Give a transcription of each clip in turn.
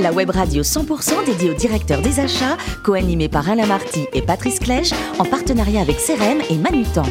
La web radio 100% dédiée au directeur des achats, co-animée par Alain Marty et Patrice Clèche, en partenariat avec CRM et Manutan.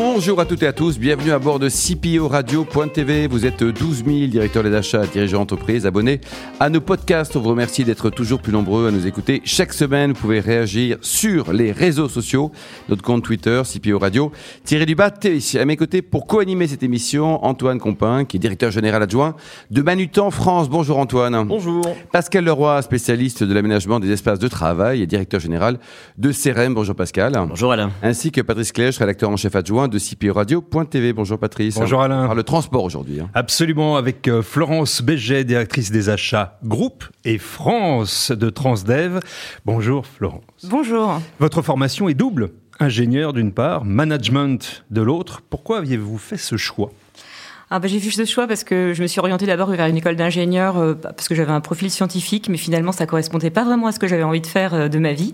Bonjour à toutes et à tous, bienvenue à bord de CPO Radio.tv. Vous êtes 12 000 directeurs des achats, dirigeants d'entreprise, abonnés à nos podcasts. On vous remercie d'être toujours plus nombreux à nous écouter. Chaque semaine, vous pouvez réagir sur les réseaux sociaux, notre compte Twitter, CPO Radio, tiré du bas TV. À mes côtés, pour co-animer cette émission, Antoine Compin, qui est directeur général adjoint de Manutan France. Bonjour Antoine. Bonjour. Pascal Leroy, spécialiste de l'aménagement des espaces de travail et directeur général de CRM. Bonjour Pascal. Bonjour Alain. Ainsi que Patrice Clèche, rédacteur en chef adjoint de CPO Radio.tv. Bonjour Patrice. Bonjour Alain. On parle de transport aujourd'hui. hein. Absolument, avec euh, Florence Béget, directrice des achats groupe, et France de Transdev. Bonjour Florence. Bonjour. Votre formation est double. Ingénieur d'une part, management de l'autre. Pourquoi aviez-vous fait ce choix? Ah bah, j'ai fait ce choix parce que je me suis orientée d'abord vers une école d'ingénieur euh, parce que j'avais un profil scientifique, mais finalement ça correspondait pas vraiment à ce que j'avais envie de faire euh, de ma vie.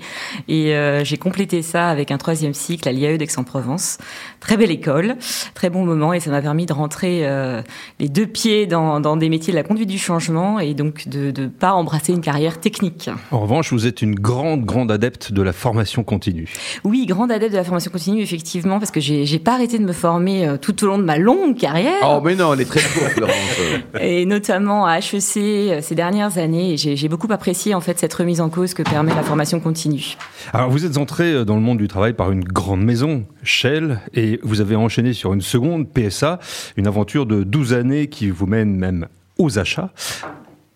Et euh, j'ai complété ça avec un troisième cycle à l'IAE d'Aix-en-Provence. Très belle école, très bon moment, et ça m'a permis de rentrer euh, les deux pieds dans, dans des métiers de la conduite du changement et donc de ne pas embrasser une carrière technique. En revanche, vous êtes une grande, grande adepte de la formation continue. Oui, grande adepte de la formation continue, effectivement, parce que j'ai pas arrêté de me former tout au long de ma longue carrière. Oh mais non, elle est très courte Florence. et notamment à HEC euh, ces dernières années. J'ai beaucoup apprécié en fait cette remise en cause que permet la formation continue. Alors, vous êtes entré euh, dans le monde du travail par une grande maison, Shell, et vous avez enchaîné sur une seconde, PSA, une aventure de 12 années qui vous mène même aux achats.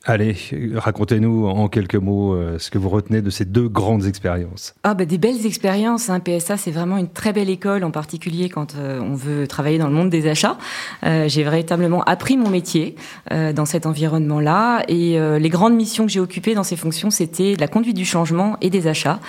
Allez, racontez-nous en quelques mots euh, ce que vous retenez de ces deux grandes expériences. Ah bah des belles expériences. Hein. PSA c'est vraiment une très belle école, en particulier quand euh, on veut travailler dans le monde des achats. Euh, j'ai véritablement appris mon métier dans cet environnement-là. Et les grandes missions que j'ai occupées dans ces fonctions, c'était la conduite du changement et des achats.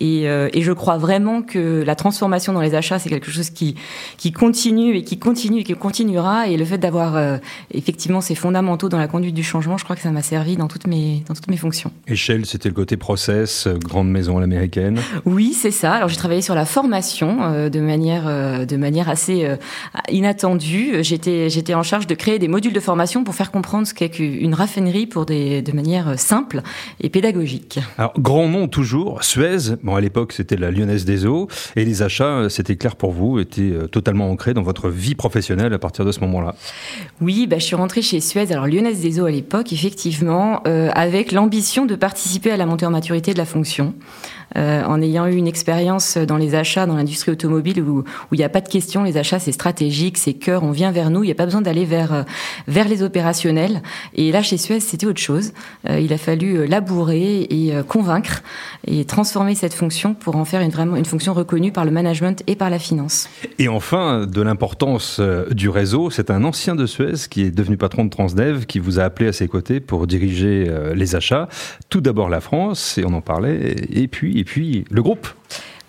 Et, je crois vraiment que la transformation dans les achats, c'est quelque chose qui, qui continue et qui continue et qui continuera. Et le fait d'avoir effectivement ces fondamentaux dans la conduite du changement, je crois que ça m'a servi dans toutes mes, dans toutes mes fonctions. Shell, c'était le côté process, euh, grande maison à l'américaine. Oui, c'est ça. Alors j'ai travaillé sur la formation euh, de manière euh, de manière assez euh, inattendue. J'étais j'étais en charge de créer des modules de formation pour faire comprendre ce qu'est qu'une raffinerie pour des de manière simple et pédagogique. Alors, grand nom toujours, Suez. Bon, à l'époque, c'était la Lyonnaise des Eaux. Et les achats, c'était clair pour vous, étaient totalement ancrés dans votre vie professionnelle à partir de ce moment-là. Oui, bah, je suis rentrée chez Suez, alors Lyonnaise des Eaux à l'époque, effectivement, euh, avec l'ambition de participer à la montée en maturité de la fonction. Euh, en ayant eu une expérience dans les achats, dans l'industrie automobile, où il n'y a pas de question, les achats c'est stratégique, c'est cœur, on vient vers nous, il n'y a pas besoin d'aller vers euh, vers les opérationnels. Et là chez Suez c'était autre chose. Euh, il a fallu labourer et convaincre et transformer cette fonction pour en faire une vraiment une fonction reconnue par le management et par la finance. Et enfin, de l'importance du réseau, c'est un ancien de Suez qui est devenu patron de Transdev qui vous a appelé à ses côtés pour diriger les achats. Tout d'abord la France, et on en parlait, et puis, et puis le groupe.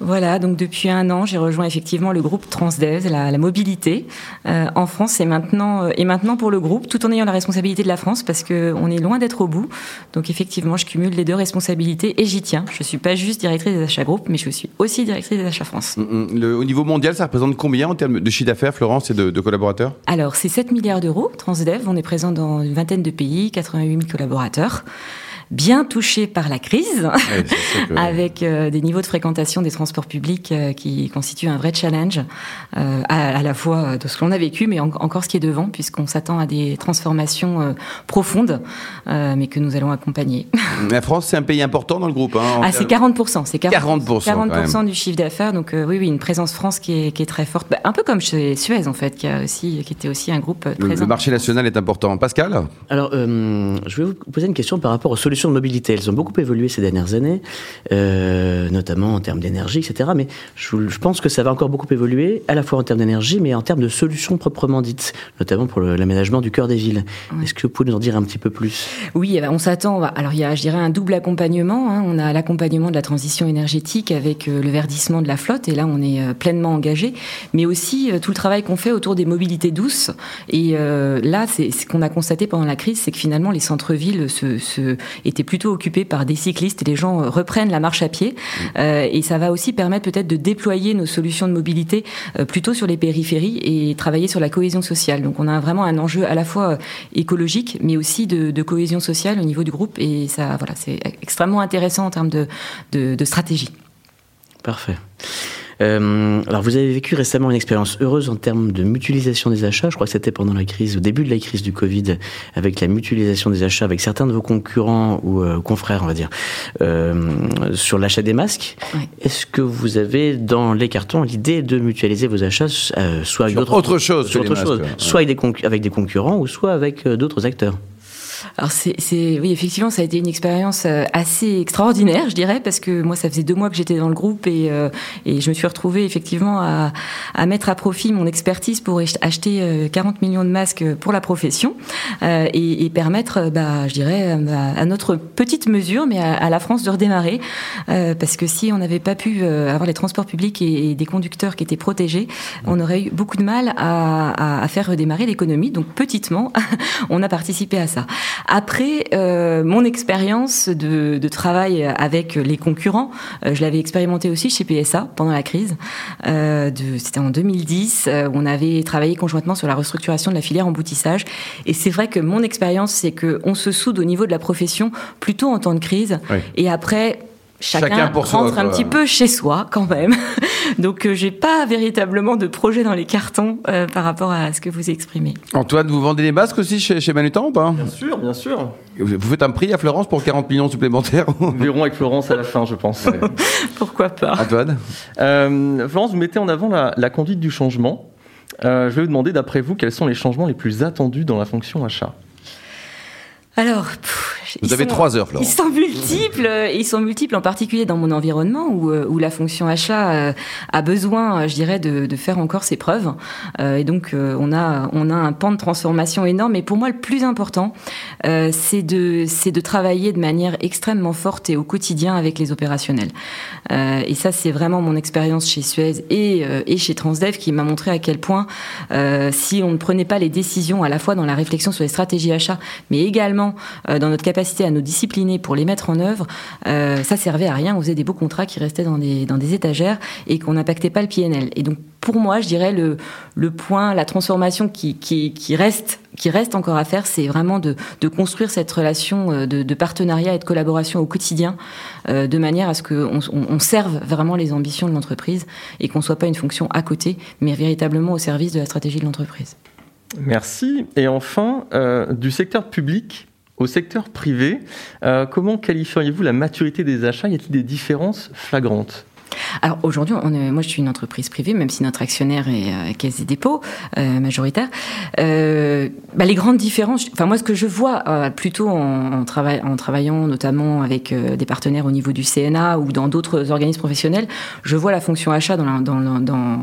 Voilà, donc depuis un an, j'ai rejoint effectivement le groupe Transdev, la, la mobilité euh, en France et maintenant euh, et maintenant pour le groupe, tout en ayant la responsabilité de la France parce que on est loin d'être au bout. Donc effectivement, je cumule les deux responsabilités et j'y tiens. Je suis pas juste directrice des achats groupe, mais je suis aussi directrice des achats France. Mm, mm. Le- au niveau mondial, ça représente combien en termes de chiffre d'affaires, Florence, et de, de collaborateurs? Alors, c'est 7 milliards d'euros, Transdev. On est présent dans une vingtaine de pays, 88 000 collaborateurs. Bien touchés par la crise, Ouais, que- avec euh, des niveaux de fréquentation des transports publics euh, qui constituent un vrai challenge, euh, à, à la fois de ce que l'on a vécu, mais en- encore ce qui est devant, puisqu'on s'attend à des transformations euh, profondes, euh, mais que nous allons accompagner. La France, c'est un pays important dans le groupe. Hein, en Ah, c'est termes- 40%, c'est 40%, 40%, quand 40% du chiffre d'affaires. Donc euh, oui, oui, une présence France qui est, qui est très forte, Bah, un peu comme chez Suez en fait, qui a aussi, qui était aussi un groupe euh, le, très le marché national est important. Pascal Alors, euh, je vais vous poser une question par rapport aux solutions de mobilité. Elles ont beaucoup évolué ces dernières années, euh, notamment en termes d'énergie, etc. Mais je, je pense que ça va encore beaucoup évoluer, à la fois en termes d'énergie, mais en termes de solutions proprement dites, notamment pour l'aménagement du cœur des villes. Est-ce que vous pouvez nous en dire un petit peu plus? Oui, eh ben, on s'attend. Alors il y a, je dirais, un double accompagnement. hein. On a l'accompagnement de la transition énergétique avec euh, le verdissement de la flotte, et là on est euh, pleinement engagé, mais aussi tout le travail qu'on fait autour des mobilités douces. Et euh, là, c'est ce qu'on a constaté pendant la crise, c'est que finalement les centres-villes se, se était plutôt occupé par des cyclistes et les gens reprennent la marche à pied. et ça va aussi permettre peut-être de déployer nos solutions de mobilité plutôt sur les périphéries et travailler sur la cohésion sociale. Donc on a vraiment un enjeu à la fois écologique, mais aussi de, cohésion sociale au niveau du groupe. Et ça, voilà, c'est extrêmement intéressant en termes de, de stratégie. Parfait. Euh, alors, vous avez vécu récemment une expérience heureuse en termes de mutualisation des achats. Je crois que c'était pendant la crise, au début de la crise du Covid, avec la mutualisation des achats avec certains de vos concurrents ou euh, confrères, on va dire, euh, sur l'achat des masques. Est-ce que vous avez dans les cartons l'idée de mutualiser vos achats, euh, soit avec d'autres autre chose, sur autre chose, soit avec des, avec des concurrents ou soit avec euh, d'autres acteurs? Alors c'est, oui, effectivement, ça a été une expérience euh, assez extraordinaire, je dirais, parce que moi, ça faisait deux mois que j'étais dans le groupe et, euh, et je me suis retrouvée effectivement à, à, mettre à profit mon expertise pour acheter 40 euh, millions de masques pour la profession et, et, permettre, bah, je dirais, à notre petite mesure, mais à, la France de redémarrer, parce que si on n'avait pas pu avoir les transports publics et, des conducteurs qui étaient protégés, on aurait eu beaucoup de mal à, à faire redémarrer l'économie. Donc petitement, on a participé à ça. Après, euh, mon expérience de, de, travail avec les concurrents, euh, je l'avais expérimenté aussi chez PSA pendant la crise. Euh, C'était en 2010. Euh, on avait travaillé conjointement sur la restructuration de la filière emboutissage. Et c'est vrai que mon expérience, c'est qu'on se soude au niveau de la profession plutôt en temps de crise. Et après, chacun, rentre un petit peu chez soi quand même. Donc euh, j'ai pas véritablement de projet dans les cartons euh, par rapport à ce que vous exprimez. Antoine, vous vendez des masques aussi chez, chez Manutan ou pas? Bien sûr, bien sûr. Vous faites un prix à Florence pour 40 millions supplémentaires Nous verrons avec Florence à la fin, je pense. Pourquoi pas Antoine? Euh, Florence, vous mettez en avant la, la conduite du changement. Euh, je vais vous demander, d'après vous, quels sont les changements les plus attendus dans la fonction achat? Alors, vous avez trois heures, Florence. Ils sont multiples, euh, ils sont multiples, en particulier dans mon environnement où, euh, où la fonction achat euh, a besoin, je dirais, de, de faire encore ses preuves. Et donc, on a, on a un pan de transformation énorme. Et pour moi, le plus important, c'est de, c'est de travailler de manière extrêmement forte et au quotidien avec les opérationnels. Et ça, c'est vraiment mon expérience chez Suez et, et chez Transdev qui m'a montré à quel point, si on ne prenait pas les décisions à la fois dans la réflexion sur les stratégies achats, mais également euh, dans notre capacité à nous discipliner pour les mettre en œuvre, euh, ça servait à rien. On faisait des beaux contrats qui restaient dans des, étagères et qu'on n'impactait pas le PNL. Et donc, pour moi, je dirais le, le point, la transformation qui, reste qui reste encore à faire, c'est vraiment de, construire cette relation euh, de, partenariat et de collaboration au quotidien, euh, de manière à ce qu'on on, on serve vraiment les ambitions de l'entreprise et qu'on soit pas une fonction à côté, mais véritablement au service de la stratégie de l'entreprise. Merci. Et enfin, euh, du secteur public, au secteur privé, euh, comment qualifieriez-vous la maturité des achats? Y a-t-il des différences flagrantes? Alors aujourd'hui, moi je suis une entreprise privée, même si notre actionnaire est euh, Caisse des dépôts euh, majoritaire. Euh, bah, les grandes différences, enfin moi ce que je vois euh, plutôt en, travaillant notamment avec euh, des partenaires au niveau du CNA ou dans d'autres organismes professionnels, je vois la fonction achat dans, dans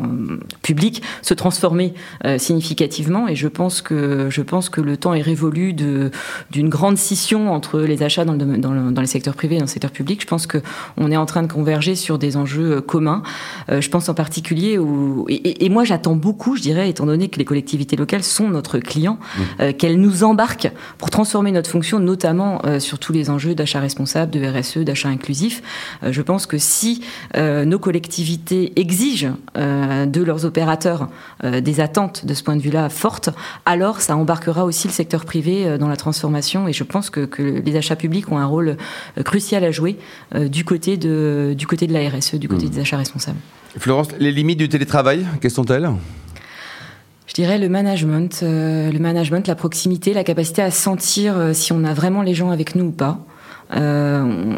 public se transformer significativement et je pense que je pense que le temps est révolu d'une grande scission entre les achats dans le, dans le, dans le secteur privé et dans le secteur public. Je pense que on est en train de converger sur des enjeux euh, commun. Euh, je pense en particulier où, et, et moi j'attends beaucoup, je dirais, étant donné que les collectivités locales sont notre client, mmh. euh, qu'elles nous embarquent pour transformer notre fonction, notamment euh, sur tous les enjeux d'achat responsable, de RSE, d'achat inclusif. Je pense que si nos collectivités exigent de leurs opérateurs des attentes de ce point de vue-là fortes, alors ça embarquera aussi le secteur privé dans la transformation. Et je pense que, que les achats publics ont un rôle crucial à jouer du côté de du côté de la RSE, du côté mmh. Des achats responsables. Florence, les limites du télétravail, quelles sont-elles je dirais le management, euh, le management, la proximité, la capacité à sentir euh, si on a vraiment les gens avec nous ou pas. Euh,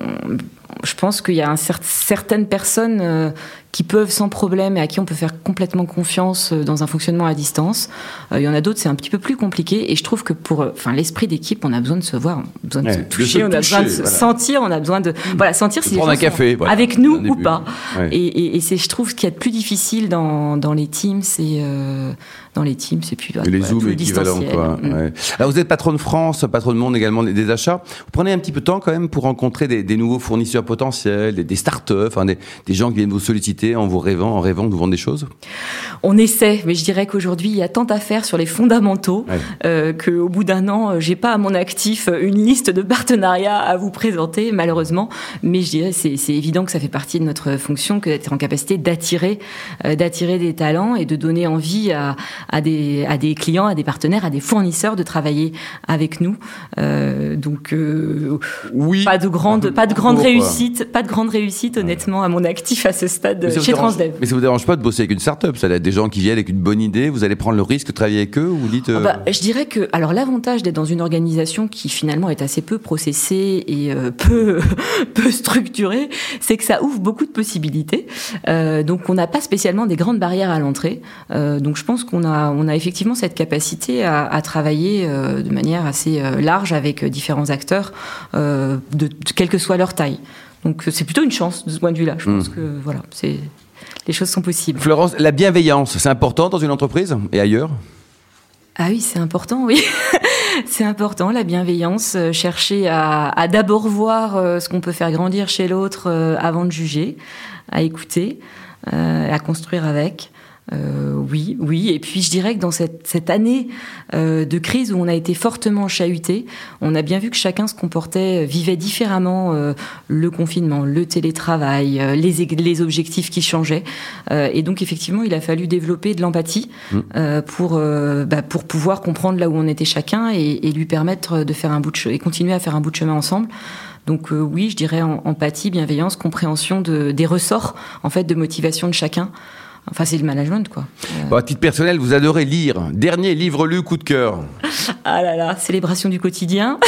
je pense qu'il y a un cer certaines personnes euh, qui peuvent sans problème et à qui on peut faire complètement confiance euh, dans un fonctionnement à distance. Euh, il y en a d'autres, c'est un petit peu plus compliqué. Et je trouve que pour enfin, l'esprit d'équipe, on a besoin de se voir, on a besoin de ouais, se toucher, on a besoin de se voilà. sentir, on a besoin de voilà, sentir si les gens un café, voilà, avec nous ou pas. Ouais. Et, et, et c'est, je trouve, ce qui est le plus difficile dans, dans les teams, c'est dans les teams, et puis voilà, les zooms équivalents. Quoi. Mm. Ouais. Alors vous êtes patron de France, patron de monde également des achats. Vous prenez un petit peu de temps quand même pour rencontrer des, des nouveaux fournisseurs potentiels, des, des start-up, enfin des, des gens qui viennent vous solliciter en vous rêvant, en rêvant de vous vendre des choses? On essaie, mais je dirais qu'aujourd'hui, il y a tant à faire sur les fondamentaux euh, qu'au bout d'un an, j'ai pas à mon actif une liste de partenariats à vous présenter, malheureusement. Mais je dirais, c'est, c'est évident que ça fait partie de notre fonction que d'être en capacité d'attirer, euh, d'attirer des talents et de donner envie à, à, des, à des clients, à des partenaires, à des fournisseurs de travailler avec nous. Euh, donc, euh, oui. pas de grande, pas de grande réussite, pas de grande réussite, honnêtement, à mon actif à ce stade chez Transdev. Mais ça vous dérange pas de bosser avec une start-up Ça être des gens qui viennent avec une bonne idée. Vous allez prendre le risque de travailler avec eux ou vous dites ah bah, Je dirais que, alors l'avantage d'être dans une organisation qui finalement est assez peu processée et euh, peu peu structurée, c'est que ça ouvre beaucoup de possibilités. Euh, donc on n'a pas spécialement des grandes barrières à l'entrée. Euh, donc je pense qu'on a on a effectivement cette capacité à, à travailler euh, de manière assez euh, large avec différents acteurs, de, de, quelle que soit leur taille. Donc c'est plutôt une chance de ce point de vue-là. Je pense mmh. que voilà, c'est les choses sont possibles. Florence, la bienveillance, c'est important dans une entreprise et ailleurs? Ah oui, c'est important, oui. c'est important, la bienveillance, euh, chercher à, à d'abord voir euh, ce qu'on peut faire grandir chez l'autre euh, avant de juger, à écouter, à construire avec. Euh, oui, oui. Et puis je dirais que dans cette, cette année euh, de crise où on a été fortement chahuté, on a bien vu que chacun se comportait, vivait différemment euh, le confinement, le télétravail, euh, les, les objectifs qui changeaient. Euh, et donc effectivement, il a fallu développer de l'empathie mmh. pour bah, pour pouvoir comprendre là où on était chacun et, et, lui permettre de faire un bout de chemin et continuer à faire un bout de chemin ensemble. Donc oui, je dirais empathie, bienveillance, compréhension de, des ressorts en fait de motivation de chacun. Enfin, c'est le management, quoi. Bon, à titre personnel, vous adorez lire. Dernier livre lu, coup de cœur. Ah là là, Célébration du quotidien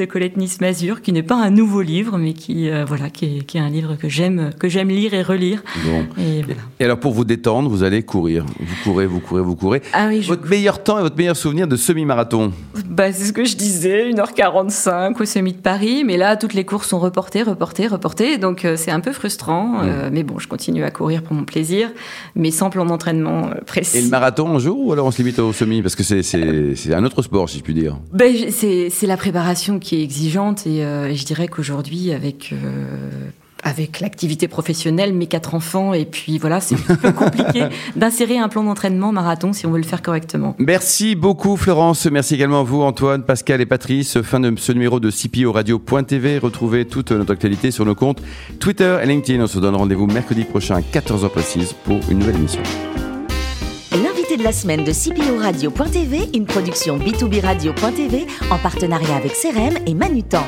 de Colette Nice-Mazur, qui n'est pas un nouveau livre, mais qui, euh, voilà, qui est, qui, est, un livre que j'aime, que j'aime lire et relire. Bon. Et, voilà. et, alors, pour vous détendre, vous allez courir. Vous courez, vous courez, vous courez. Ah oui, votre je... meilleur temps et votre meilleur souvenir de semi-marathon bah, C'est ce que je disais, 1h45 au semi de Paris. Mais là, toutes les courses sont reportées, reportées, reportées. Donc, euh, c'est un peu frustrant. Mmh. Euh, mais bon, je continue à courir pour mon plaisir mais sans plan d'entraînement précis. Et le marathon un jour ou alors on se limite au semi? Parce que c'est un autre sport, si je puis dire. Ben, c'est la préparation qui est exigeante et, euh, et je dirais qu'aujourd'hui, avec euh, avec l'activité professionnelle, mes quatre enfants, et puis voilà, c'est un peu compliqué d'insérer un plan d'entraînement marathon si on veut le faire correctement. Merci beaucoup Florence, merci également à vous Antoine, Pascal et Patrice. Fin de ce numéro de CPO Radio.tv. Retrouvez toute notre actualité sur nos comptes Twitter et LinkedIn. On se donne rendez-vous mercredi prochain à 14h précise pour une nouvelle émission. L'invité de la semaine de CPO Radio.tv, une production B2B Radio.tv en partenariat avec CRM et Manutan.